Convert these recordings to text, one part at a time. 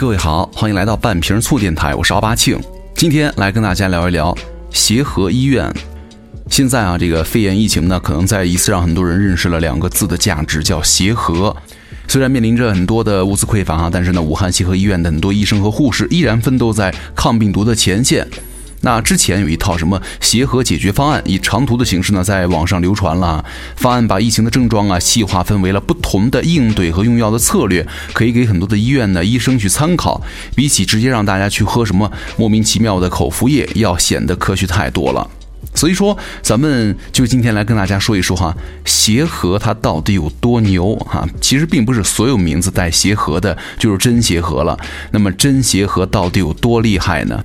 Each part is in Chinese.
各位好，欢迎来到半瓶醋电台，我是奥巴庆。今天来跟大家聊一聊协和医院。现在啊，这个肺炎疫情呢，可能再一次让很多人认识了两个字的价值，叫协和。虽然面临着很多的物资匮乏啊，但是呢，武汉协和医院的很多医生和护士依然奋斗在抗病毒的前线。那之前有一套什么协和解决方案，以长途的形式呢，在网上流传了。方案把疫情的症状啊细化分为了不同的应对和用药的策略，可以给很多的医院呢医生去参考。比起直接让大家去喝什么莫名其妙的口服液，要显得科学太多了。所以说，咱们就今天来跟大家说一说哈，协和它到底有多牛哈？其实并不是所有名字带协和的就是真协和了。那么真协和到底有多厉害呢？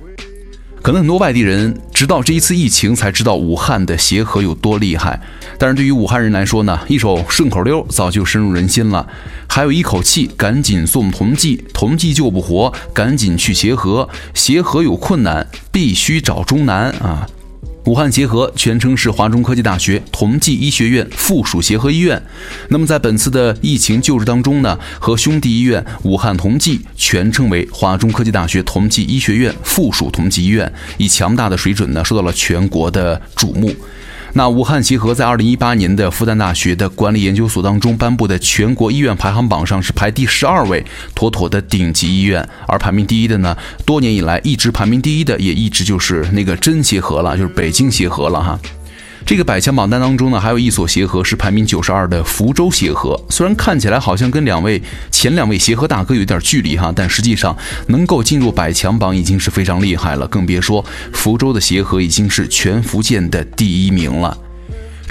可能很多外地人直到这一次疫情才知道武汉的协和有多厉害，但是对于武汉人来说呢，一首顺口溜早就深入人心了。还有一口气，赶紧送同济，同济救不活，赶紧去协和，协和有困难，必须找中南啊。武汉协和全称是华中科技大学同济医学院附属协和医院。那么在本次的疫情救治当中呢，和兄弟医院武汉同济全称为华中科技大学同济医学院附属同济医院，以强大的水准呢，受到了全国的瞩目。那武汉协和在二零一八年的复旦大学的管理研究所当中颁布的全国医院排行榜上是排第十二位，妥妥的顶级医院。而排名第一的呢，多年以来一直排名第一的，也一直就是那个真协和了，就是北京协和了哈。这个百强榜单当中呢，还有一所协和是排名九十二的福州协和。虽然看起来好像跟两位前两位协和大哥有点距离哈，但实际上能够进入百强榜已经是非常厉害了。更别说福州的协和已经是全福建的第一名了。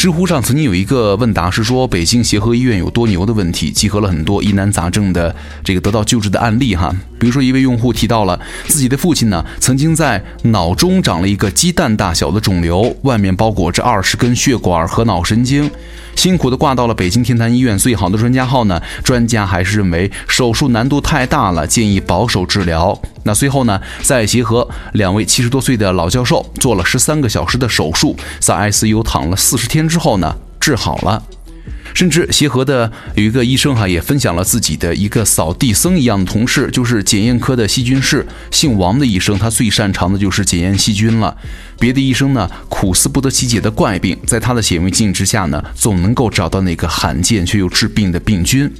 知乎上曾经有一个问答是说北京协和医院有多牛的问题，集合了很多疑难杂症的这个得到救治的案例哈。比如说一位用户提到了自己的父亲呢，曾经在脑中长了一个鸡蛋大小的肿瘤，外面包裹着二十根血管和脑神经。辛苦的挂到了北京天坛医院最好的专家号呢，专家还是认为手术难度太大了，建议保守治疗。那随后呢，在协和两位七十多岁的老教授做了十三个小时的手术，在 ICU 躺了四十天之后呢，治好了。甚至协和的有一个医生哈，也分享了自己的一个扫地僧一样的同事，就是检验科的细菌室姓王的医生，他最擅长的就是检验细菌了。别的医生呢，苦思不得其解的怪病，在他的显微镜之下呢，总能够找到那个罕见却又治病的病菌。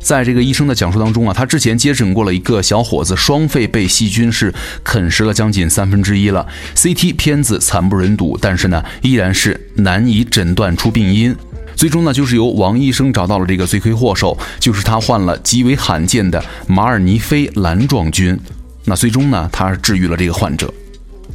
在这个医生的讲述当中啊，他之前接诊过了一个小伙子，双肺被细菌是啃食了将近三分之一了，CT 片子惨不忍睹，但是呢，依然是难以诊断出病因。最终呢，就是由王医生找到了这个罪魁祸首，就是他患了极为罕见的马尔尼菲蓝状菌。那最终呢，他治愈了这个患者。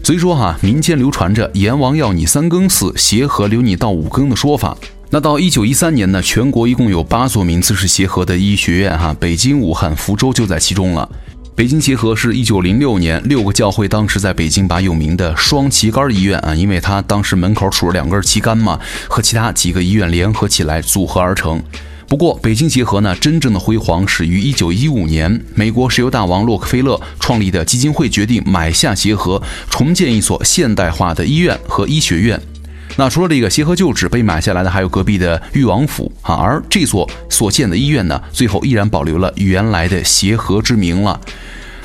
所以说哈，民间流传着阎王要你三更死，协和留你到五更的说法。那到一九一三年呢，全国一共有八所名字是协和的医学院哈，北京、武汉、福州就在其中了。北京协和是一九零六年六个教会当时在北京把有名的双旗杆医院啊，因为它当时门口杵着两根旗杆嘛，和其他几个医院联合起来组合而成。不过北京协和呢，真正的辉煌始于一九一五年，美国石油大王洛克菲勒创立的基金会决定买下协和，重建一所现代化的医院和医学院。那除了这个协和旧址被买下来的，还有隔壁的裕王府啊。而这座所建的医院呢，最后依然保留了原来的协和之名了。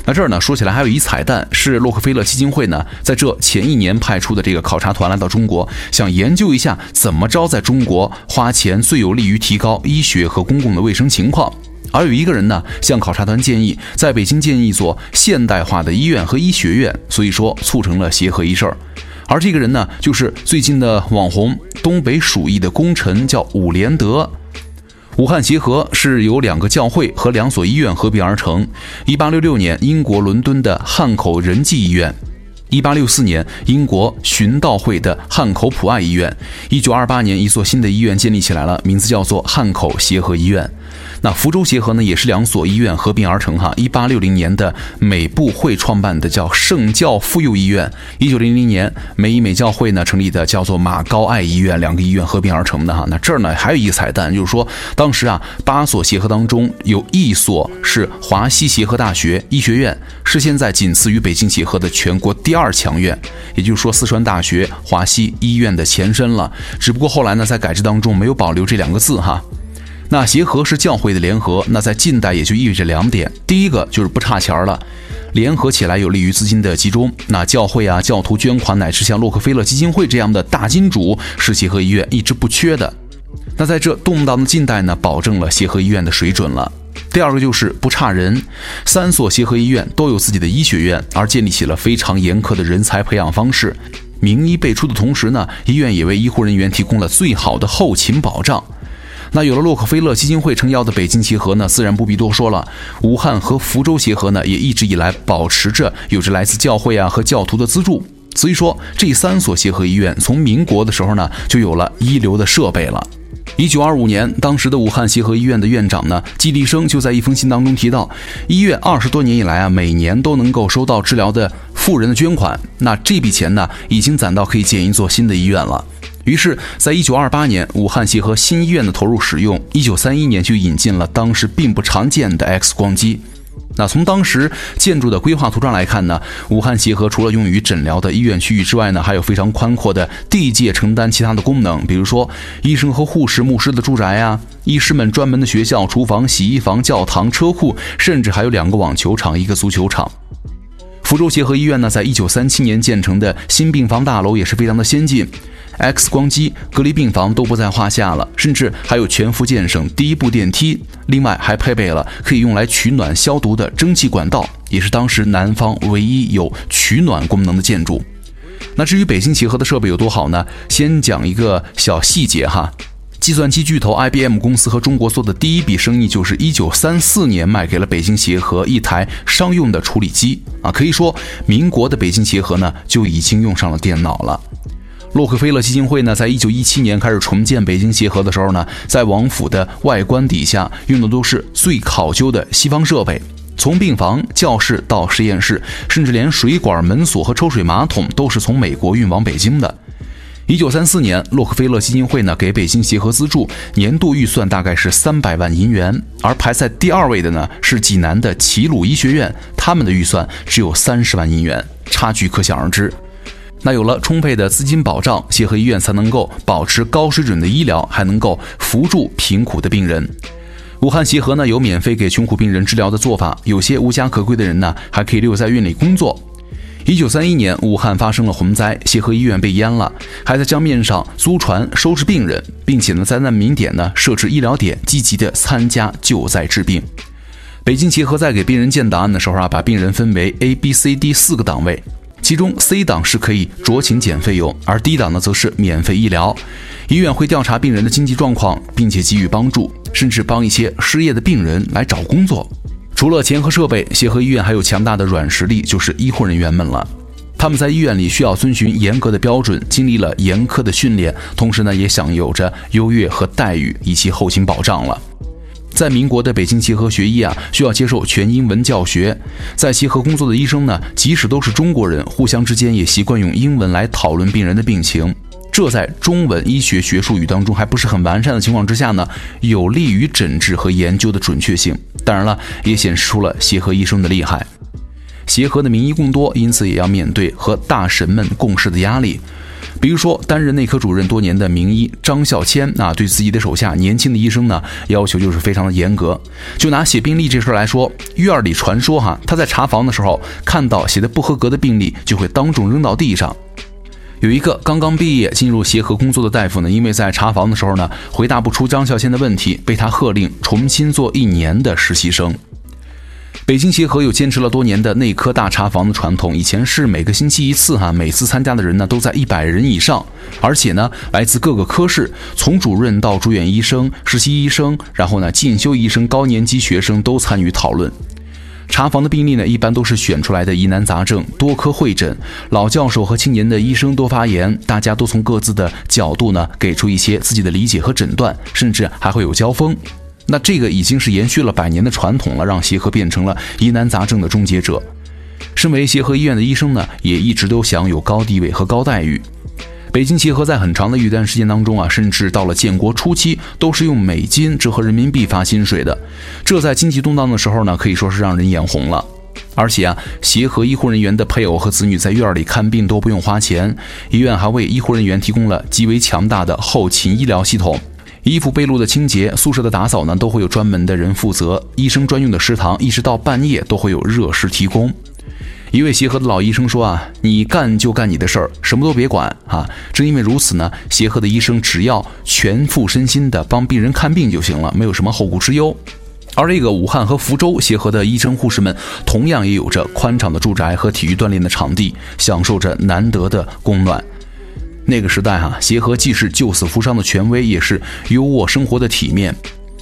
那这儿呢，说起来还有一彩蛋，是洛克菲勒基金会呢，在这前一年派出的这个考察团来到中国，想研究一下怎么着在中国花钱最有利于提高医学和公共的卫生情况。而有一个人呢，向考察团建议在北京建一所现代化的医院和医学院，所以说促成了协和一事儿。而这个人呢，就是最近的网红东北鼠疫的功臣，叫伍连德。武汉协和是由两个教会和两所医院合并而成。一八六六年，英国伦敦的汉口仁济医院；一八六四年，英国循道会的汉口普爱医院。一九二八年，一座新的医院建立起来了，名字叫做汉口协和医院。那福州协和呢，也是两所医院合并而成哈。一八六零年的美部会创办的叫圣教妇幼医院，一九零零年美医美教会呢成立的叫做马高爱医院，两个医院合并而成的哈。那这儿呢还有一个彩蛋，就是说当时啊八所协和当中有一所是华西协和大学医学院，是现在仅次于北京协和的全国第二强院，也就是说四川大学华西医院的前身了。只不过后来呢在改制当中没有保留这两个字哈。那协和是教会的联合，那在近代也就意味着两点：第一个就是不差钱了，联合起来有利于资金的集中。那教会啊、教徒捐款，乃至像洛克菲勒基金会这样的大金主，是协和医院一直不缺的。那在这动荡的近代呢，保证了协和医院的水准了。第二个就是不差人，三所协和医院都有自己的医学院，而建立起了非常严苛的人才培养方式。名医辈出的同时呢，医院也为医护人员提供了最好的后勤保障。那有了洛克菲勒基金会撑腰的北京协和呢，自然不必多说了。武汉和福州协和呢，也一直以来保持着有着来自教会啊和教徒的资助。所以说，这三所协和医院从民国的时候呢，就有了一流的设备了。一九二五年，当时的武汉协和医院的院长呢，季立生就在一封信当中提到，医院二十多年以来啊，每年都能够收到治疗的富人的捐款，那这笔钱呢，已经攒到可以建一座新的医院了。于是，在一九二八年，武汉协和新医院的投入使用，一九三一年就引进了当时并不常见的 X 光机。那从当时建筑的规划图上来看呢，武汉协和除了用于诊疗的医院区域之外呢，还有非常宽阔的地界承担其他的功能，比如说医生和护士、牧师的住宅啊，医师们专门的学校、厨房、洗衣房、教堂、车库，甚至还有两个网球场、一个足球场。福州协和医院呢，在一九三七年建成的新病房大楼也是非常的先进。X 光机、隔离病房都不在话下了，甚至还有全福建省第一部电梯。另外还配备了可以用来取暖消毒的蒸汽管道，也是当时南方唯一有取暖功能的建筑。那至于北京协和的设备有多好呢？先讲一个小细节哈，计算机巨头 IBM 公司和中国做的第一笔生意，就是1934年卖给了北京协和一台商用的处理机啊，可以说民国的北京协和呢就已经用上了电脑了。洛克菲勒基金会呢，在一九一七年开始重建北京协和的时候呢，在王府的外观底下用的都是最考究的西方设备，从病房、教室到实验室，甚至连水管、门锁和抽水马桶都是从美国运往北京的。一九三四年，洛克菲勒基金会呢给北京协和资助，年度预算大概是三百万银元，而排在第二位的呢是济南的齐鲁医学院，他们的预算只有三十万银元，差距可想而知。那有了充沛的资金保障，协和医院才能够保持高水准的医疗，还能够扶助贫苦的病人。武汉协和呢有免费给穷苦病人治疗的做法，有些无家可归的人呢还可以留在院里工作。一九三一年，武汉发生了洪灾，协和医院被淹了，还在江面上租船收治病人，并且呢在难民点呢设置医疗点，积极的参加救灾治病。北京协和在给病人建档案的时候啊，把病人分为 A、B、C、D 四个档位。其中 C 档是可以酌情减费用，而 D 档呢则是免费医疗。医院会调查病人的经济状况，并且给予帮助，甚至帮一些失业的病人来找工作。除了钱和设备，协和医院还有强大的软实力，就是医护人员们了。他们在医院里需要遵循严格的标准，经历了严苛的训练，同时呢也享有着优越和待遇以及后勤保障了。在民国的北京协和学医啊，需要接受全英文教学。在协和工作的医生呢，即使都是中国人，互相之间也习惯用英文来讨论病人的病情。这在中文医学学术语当中还不是很完善的情况之下呢，有利于诊治和研究的准确性。当然了，也显示出了协和医生的厉害。协和的名医更多，因此也要面对和大神们共事的压力。比如说，担任内科主任多年的名医张孝谦啊，对自己的手下年轻的医生呢，要求就是非常的严格。就拿写病历这事来说，院里传说哈，他在查房的时候看到写的不合格的病历，就会当众扔到地上。有一个刚刚毕业进入协和工作的大夫呢，因为在查房的时候呢，回答不出张孝谦的问题，被他喝令重新做一年的实习生。北京协和有坚持了多年的内科大查房的传统，以前是每个星期一次哈，每次参加的人呢都在一百人以上，而且呢来自各个科室，从主任到住院医生、实习医生，然后呢进修医生、高年级学生都参与讨论。查房的病例呢一般都是选出来的疑难杂症，多科会诊，老教授和青年的医生多发言，大家都从各自的角度呢给出一些自己的理解和诊断，甚至还会有交锋。那这个已经是延续了百年的传统了，让协和变成了疑难杂症的终结者。身为协和医院的医生呢，也一直都享有高地位和高待遇。北京协和在很长的一段时间当中啊，甚至到了建国初期，都是用美金折合人民币发薪水的。这在经济动荡的时候呢，可以说是让人眼红了。而且啊，协和医护人员的配偶和子女在院里看病都不用花钱，医院还为医护人员提供了极为强大的后勤医疗系统。衣服被褥的清洁、宿舍的打扫呢，都会有专门的人负责。医生专用的食堂，一直到半夜都会有热食提供。一位协和的老医生说啊，你干就干你的事儿，什么都别管啊。正因为如此呢，协和的医生只要全副身心的帮病人看病就行了，没有什么后顾之忧。而这个武汉和福州协和的医生护士们，同样也有着宽敞的住宅和体育锻炼的场地，享受着难得的供暖。那个时代哈，协和既是救死扶伤的权威，也是优渥生活的体面。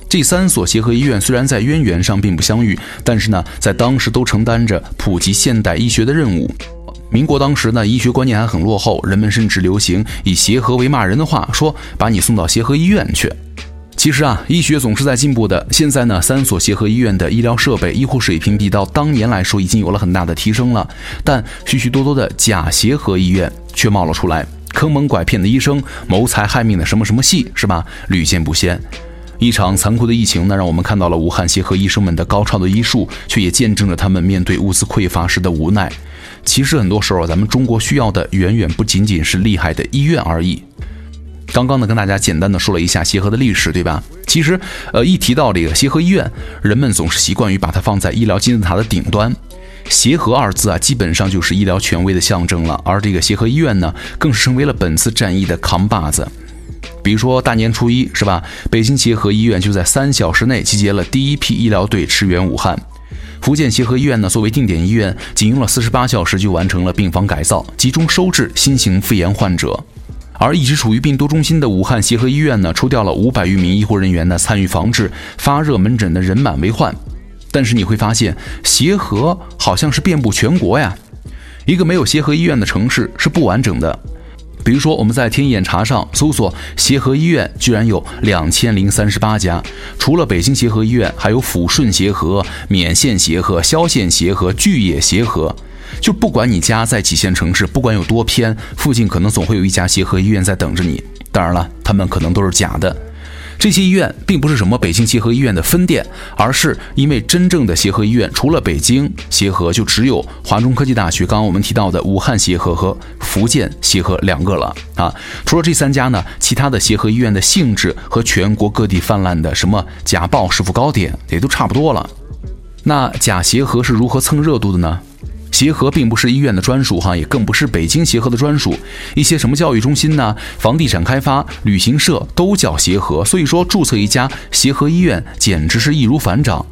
这三所协和医院虽然在渊源上并不相遇，但是呢，在当时都承担着普及现代医学的任务。民国当时呢，医学观念还很落后，人们甚至流行以协和为骂人的话，说把你送到协和医院去。其实啊，医学总是在进步的。现在呢，三所协和医院的医疗设备、医护水平比到当年来说已经有了很大的提升了，但许许多多的假协和医院却冒了出来，坑蒙拐骗的医生、谋财害命的什么什么戏，是吧？屡见不鲜。一场残酷的疫情呢，让我们看到了武汉协和医生们的高超的医术，却也见证了他们面对物资匮乏时的无奈。其实很多时候，咱们中国需要的远远不仅仅是厉害的医院而已。刚刚呢，跟大家简单的说了一下协和的历史，对吧？其实，呃，一提到这个协和医院，人们总是习惯于把它放在医疗金字塔的顶端。协和二字啊，基本上就是医疗权威的象征了。而这个协和医院呢，更是成为了本次战役的扛把子。比如说大年初一，是吧？北京协和医院就在三小时内集结了第一批医疗队驰援武汉。福建协和医院呢，作为定点医院，仅用了四十八小时就完成了病房改造，集中收治新型肺炎患者。而一直处于病毒中心的武汉协和医院呢，抽调了五百余名医护人员呢，参与防治发热门诊的人满为患。但是你会发现，协和好像是遍布全国呀，一个没有协和医院的城市是不完整的。比如说，我们在天眼查上搜索协和医院，居然有两千零三十八家。除了北京协和医院，还有抚顺协和、勉县协和、萧县协和、巨野协和。就不管你家在几线城市，不管有多偏，附近可能总会有一家协和医院在等着你。当然了，他们可能都是假的。这些医院并不是什么北京协和医院的分店，而是因为真正的协和医院除了北京协和，就只有华中科技大学刚刚我们提到的武汉协和和福建协和两个了啊。除了这三家呢，其他的协和医院的性质和全国各地泛滥的什么假报师傅糕点也都差不多了。那假协和是如何蹭热度的呢？协和并不是医院的专属哈，也更不是北京协和的专属。一些什么教育中心呢、房地产开发、旅行社都叫协和，所以说注册一家协和医院简直是易如反掌。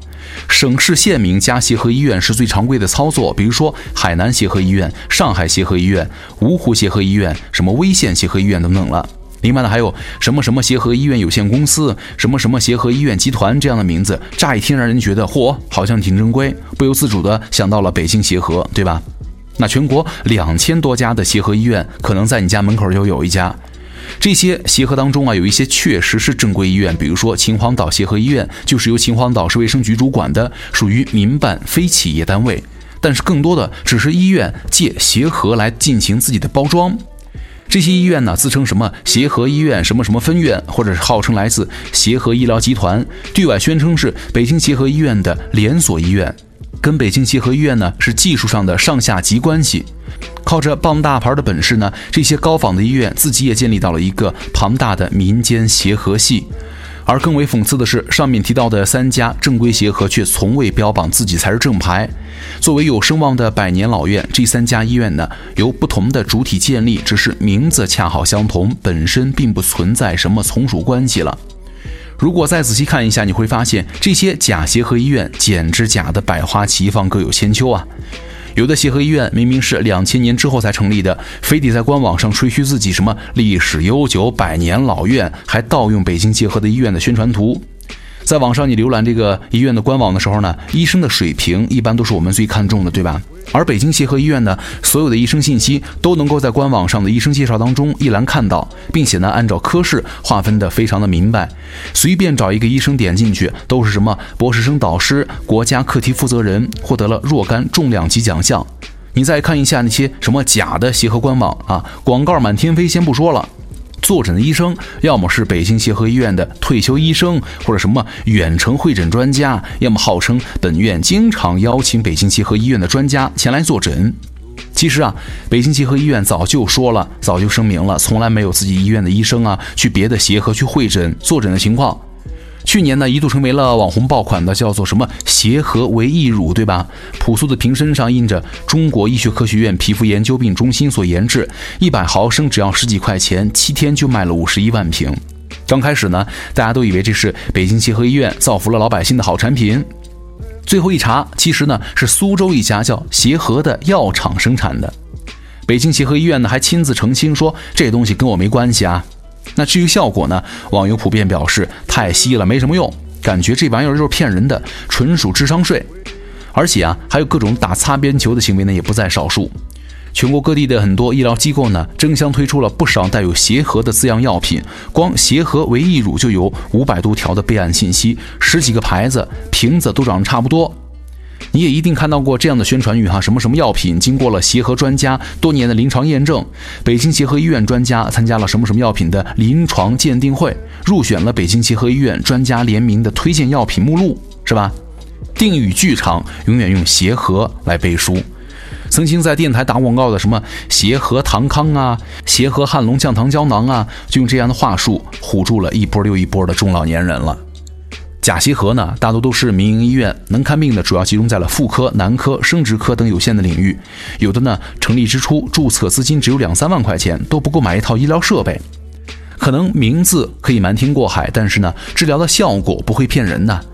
省市县名加协和医院是最常规的操作，比如说海南协和医院、上海协和医院、芜湖协和医院、什么威县协和医院等等了。另外呢，还有什么什么协和医院有限公司、什么什么协和医院集团这样的名字，乍一听让人觉得嚯，好像挺正规，不由自主的想到了北京协和，对吧？那全国两千多家的协和医院，可能在你家门口就有一家。这些协和当中啊，有一些确实是正规医院，比如说秦皇岛协和医院，就是由秦皇岛市卫生局主管的，属于民办非企业单位。但是更多的只是医院借协和来进行自己的包装。这些医院呢，自称什么协和医院什么什么分院，或者是号称来自协和医疗集团，对外宣称是北京协和医院的连锁医院，跟北京协和医院呢是技术上的上下级关系。靠着傍大牌的本事呢，这些高仿的医院自己也建立到了一个庞大的民间协和系。而更为讽刺的是，上面提到的三家正规协和却从未标榜自己才是正牌。作为有声望的百年老院，这三家医院呢由不同的主体建立，只是名字恰好相同，本身并不存在什么从属关系了。如果再仔细看一下，你会发现这些假协和医院简直假的百花齐放，各有千秋啊。有的协和医院明明是两千年之后才成立的，非得在官网上吹嘘自己什么历史悠久、百年老院，还盗用北京协和的医院的宣传图。在网上你浏览这个医院的官网的时候呢，医生的水平一般都是我们最看重的，对吧？而北京协和医院呢，所有的医生信息都能够在官网上的医生介绍当中一栏看到，并且呢，按照科室划分的非常的明白，随便找一个医生点进去，都是什么博士生导师、国家课题负责人，获得了若干重量级奖项。你再看一下那些什么假的协和官网啊，广告满天飞，先不说了。坐诊的医生，要么是北京协和医院的退休医生，或者什么远程会诊专家，要么号称本院经常邀请北京协和医院的专家前来坐诊。其实啊，北京协和医院早就说了，早就声明了，从来没有自己医院的医生啊去别的协和去会诊坐诊的情况。去年呢，一度成为了网红爆款的，叫做什么协和维 E 乳，对吧？朴素的瓶身上印着中国医学科学院皮肤研究病中心所研制，一百毫升只要十几块钱，七天就卖了五十一万瓶。刚开始呢，大家都以为这是北京协和医院造福了老百姓的好产品，最后一查，其实呢是苏州一家叫协和的药厂生产的。北京协和医院呢还亲自澄清说，这东西跟我没关系啊。那至于效果呢？网友普遍表示太稀了，没什么用，感觉这玩意儿就是骗人的，纯属智商税。而且啊，还有各种打擦边球的行为呢，也不在少数。全国各地的很多医疗机构呢，争相推出了不少带有“协和”的字样药品，光“协和维 E 乳”就有五百多条的备案信息，十几个牌子，瓶子都长得差不多。你也一定看到过这样的宣传语哈，什么什么药品经过了协和专家多年的临床验证，北京协和医院专家参加了什么什么药品的临床鉴定会，入选了北京协和医院专家联名的推荐药品目录，是吧？定语剧场永远用协和来背书。曾经在电台打广告的什么协和糖康啊，协和汉龙降糖胶囊啊，就用这样的话术唬住了一波又一波的中老年人了。假协和呢，大多都是民营医院，能看病的主要集中在了妇科、男科、生殖科等有限的领域。有的呢，成立之初注册资金只有两三万块钱，都不够买一套医疗设备。可能名字可以瞒天过海，但是呢，治疗的效果不会骗人的。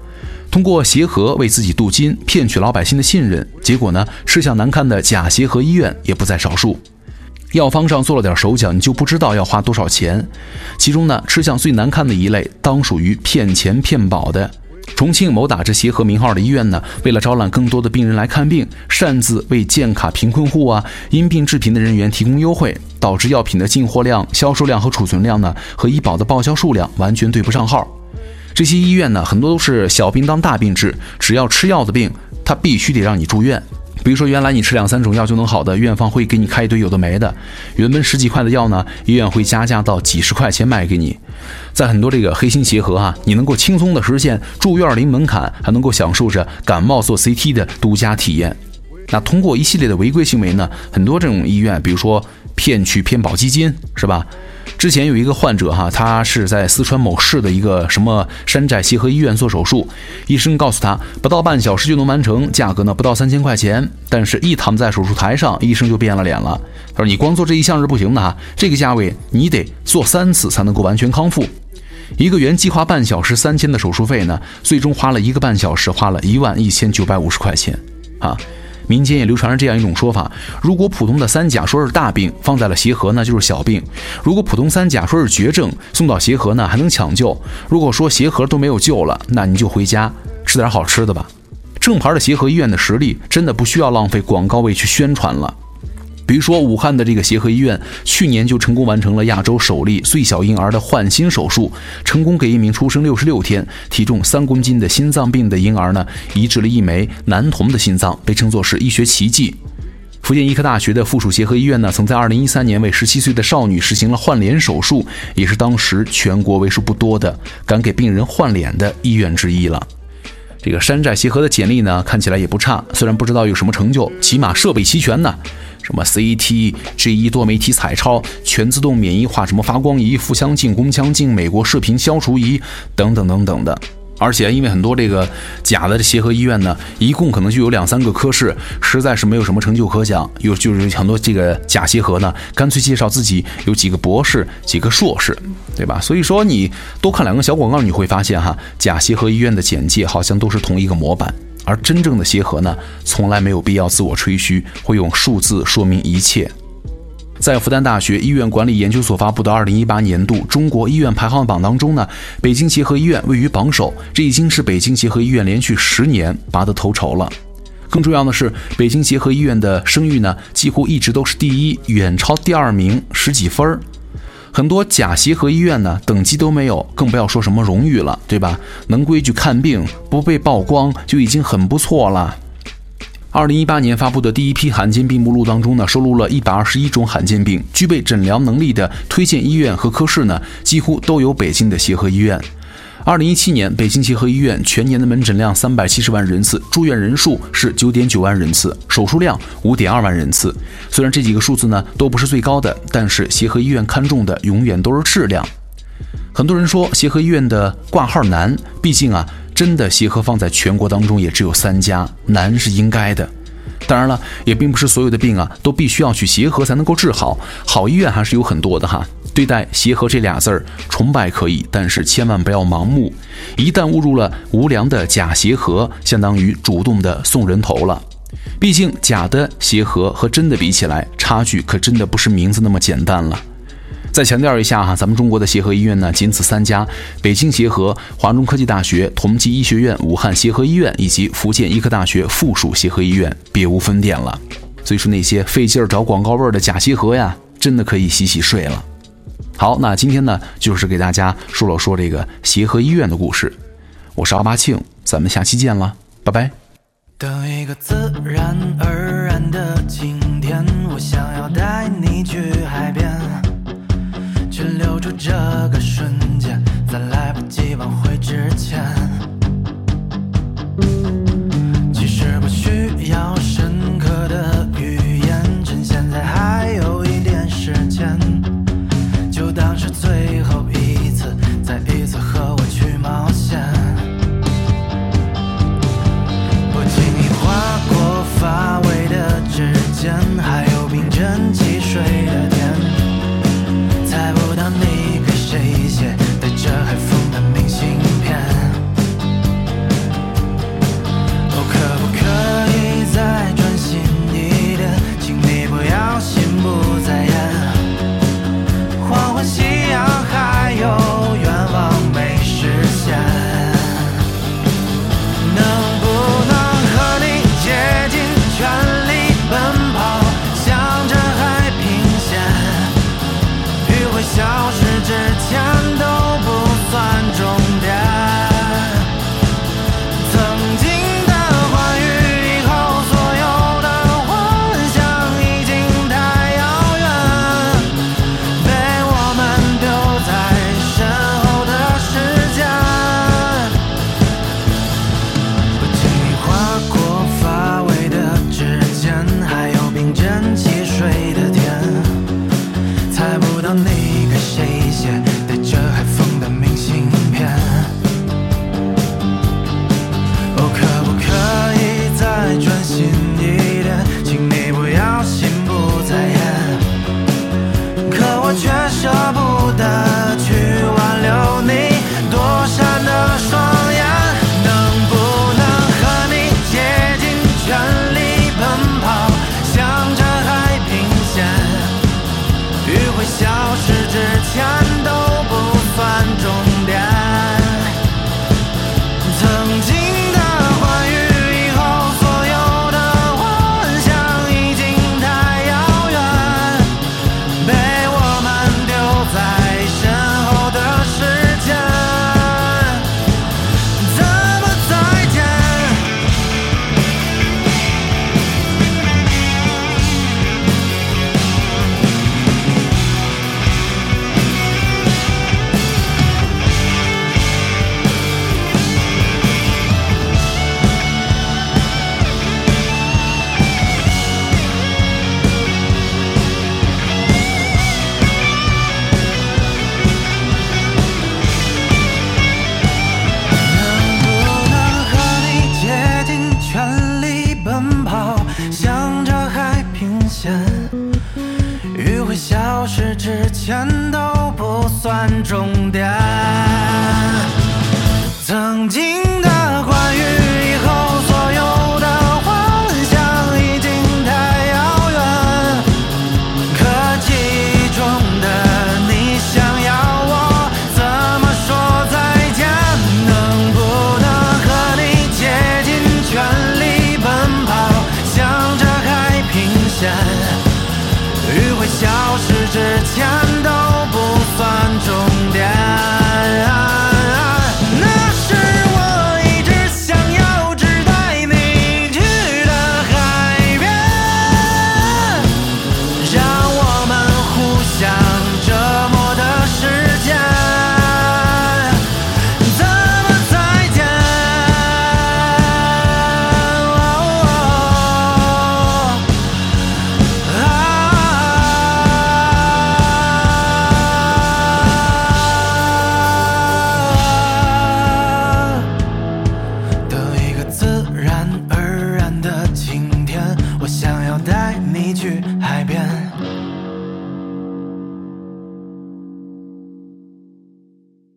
通过协和为自己镀金，骗取老百姓的信任，结果呢，吃相难看的假协和医院也不在少数。药方上做了点手脚，你就不知道要花多少钱。其中呢，吃相最难看的一类，当属于骗钱骗保的。重庆某打着协和名号的医院呢，为了招揽更多的病人来看病，擅自为建卡贫困户啊、因病致贫的人员提供优惠，导致药品的进货量、销售量和储存量呢，和医保的报销数量完全对不上号。这些医院呢，很多都是小病当大病治，只要吃药的病，他必须得让你住院。比如说，原来你吃两三种药就能好的，院方会给你开一堆有的没的。原本十几块的药呢，医院会加价到几十块钱卖给你。在很多这个黑心协和啊，你能够轻松的实现住院零门槛，还能够享受着感冒做 CT 的独家体验。那通过一系列的违规行为呢，很多这种医院，比如说骗取偏保基金，是吧？之前有一个患者哈，他是在四川某市的一个什么山寨协和医院做手术，医生告诉他不到半小时就能完成，价格呢不到三千块钱。但是，一躺在手术台上，医生就变了脸了。他说：“你光做这一项是不行的哈，这个价位你得做三次才能够完全康复。一个原计划半小时三千的手术费呢，最终花了一个半小时，花了一万一千九百五十块钱啊。”民间也流传着这样一种说法：如果普通的三甲说是大病，放在了协和呢就是小病；如果普通三甲说是绝症，送到协和呢还能抢救；如果说协和都没有救了，那你就回家吃点好吃的吧。正牌的协和医院的实力真的不需要浪费广告位去宣传了。比如说，武汉的这个协和医院去年就成功完成了亚洲首例最小婴儿的换心手术，成功给一名出生六十六天、体重三公斤的心脏病的婴儿呢移植了一枚男童的心脏，被称作是医学奇迹。福建医科大学的附属协和医院呢，曾在二零一三年为十七岁的少女实行了换脸手术，也是当时全国为数不多的敢给病人换脸的医院之一了。这个山寨协和的简历呢，看起来也不差，虽然不知道有什么成就，起码设备齐全呢。什么 CT、G1 多媒体彩超、全自动免疫化，什么发光仪、腹腔镜、宫腔镜、美国视频消除仪等等等等的。而且因为很多这个假的协和医院呢，一共可能就有两三个科室，实在是没有什么成就可讲。有就是很多这个假协和呢，干脆介绍自己有几个博士、几个硕士，对吧？所以说你多看两个小广告，你会发现哈，假协和医院的简介好像都是同一个模板。而真正的协和呢，从来没有必要自我吹嘘，会用数字说明一切。在复旦大学医院管理研究所发布的2018年度中国医院排行榜当中呢，北京协和医院位于榜首，这已经是北京协和医院连续十年拔得头筹了。更重要的是，北京协和医院的声誉呢，几乎一直都是第一，远超第二名十几分儿。很多假协和医院呢，等级都没有，更不要说什么荣誉了，对吧？能规矩看病，不被曝光就已经很不错了。二零一八年发布的第一批罕见病目录当中呢，收录了一百二十一种罕见病，具备诊疗能力的推荐医院和科室呢，几乎都有北京的协和医院。二零一七年，北京协和医院全年的门诊量三百七十万人次，住院人数是九点九万人次，手术量五点二万人次。虽然这几个数字呢都不是最高的，但是协和医院看重的永远都是质量。很多人说协和医院的挂号难，毕竟啊，真的协和放在全国当中也只有三家，难是应该的。当然了，也并不是所有的病啊都必须要去协和才能够治好，好医院还是有很多的哈。对待协和这俩字儿，崇拜可以，但是千万不要盲目。一旦误入了无良的假协和，相当于主动的送人头了。毕竟假的协和和真的比起来，差距可真的不是名字那么简单了。再强调一下哈，咱们中国的协和医院呢，仅此三家：北京协和、华中科技大学同济医学院、武汉协和医院以及福建医科大学附属协和医院，别无分店了。所以说那些费劲儿找广告位的假协和呀，真的可以洗洗睡了。好，那今天呢，就是给大家说了说这个协和医院的故事。我是阿巴庆，咱们下期见了，拜拜。等一个自然而然的晴天，我想要带你去海边，去留住这个瞬间，在来不及挽回之前。